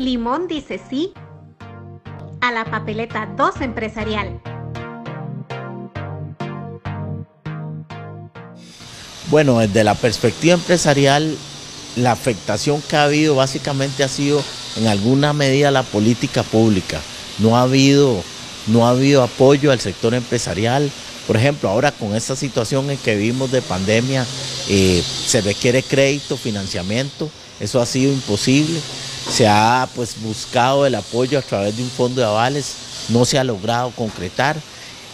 Limón dice sí a la papeleta 2 empresarial. Bueno, desde la perspectiva empresarial, la afectación que ha habido básicamente ha sido en alguna medida la política pública. No ha habido, no ha habido apoyo al sector empresarial. Por ejemplo, ahora con esta situación en que vivimos de pandemia, eh, se requiere crédito, financiamiento. Eso ha sido imposible. Se ha pues buscado el apoyo a través de un fondo de avales, no se ha logrado concretar.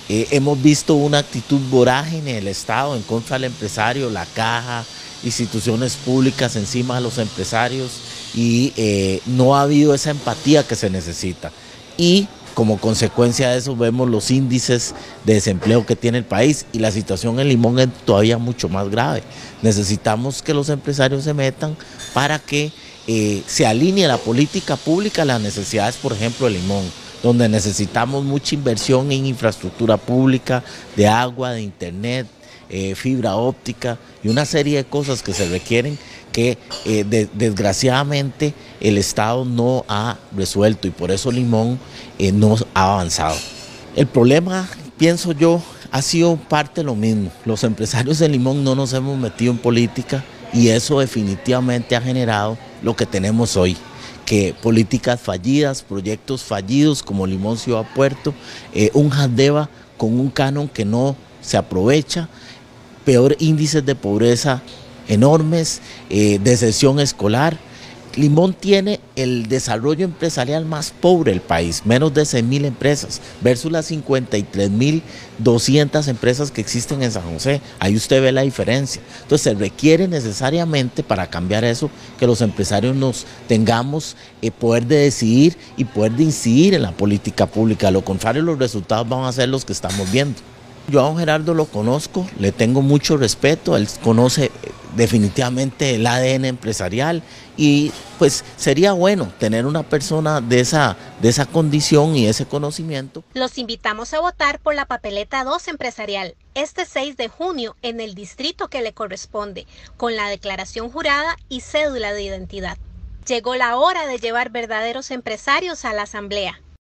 Eh, hemos visto una actitud vorágine del Estado en contra del empresario, la caja, instituciones públicas encima de los empresarios y eh, no ha habido esa empatía que se necesita. Y como consecuencia de eso vemos los índices de desempleo que tiene el país y la situación en Limón es todavía mucho más grave. Necesitamos que los empresarios se metan para que eh, se alinee la política pública a las necesidades, por ejemplo, de Limón donde necesitamos mucha inversión en infraestructura pública, de agua, de internet, eh, fibra óptica y una serie de cosas que se requieren que eh, desgraciadamente el Estado no ha resuelto y por eso Limón no ha avanzado. El problema, pienso yo, ha sido parte lo mismo. Los empresarios de Limón no nos hemos metido en política y eso definitivamente ha generado lo que tenemos hoy que políticas fallidas, proyectos fallidos como Limón Ciudad Puerto, eh, un Jandeva con un canon que no se aprovecha, peor índices de pobreza enormes, eh, deserción escolar, Limón tiene el desarrollo empresarial más pobre del país, menos de 100 mil empresas, versus las 53 mil 200 empresas que existen en San José. Ahí usted ve la diferencia. Entonces se requiere necesariamente para cambiar eso que los empresarios nos tengamos eh, poder de decidir y poder de incidir en la política pública. A lo contrario, los resultados van a ser los que estamos viendo. Yo a don Gerardo lo conozco, le tengo mucho respeto, él conoce definitivamente el ADN empresarial y pues sería bueno tener una persona de esa, de esa condición y ese conocimiento. Los invitamos a votar por la papeleta 2 empresarial este 6 de junio en el distrito que le corresponde, con la declaración jurada y cédula de identidad. Llegó la hora de llevar verdaderos empresarios a la asamblea.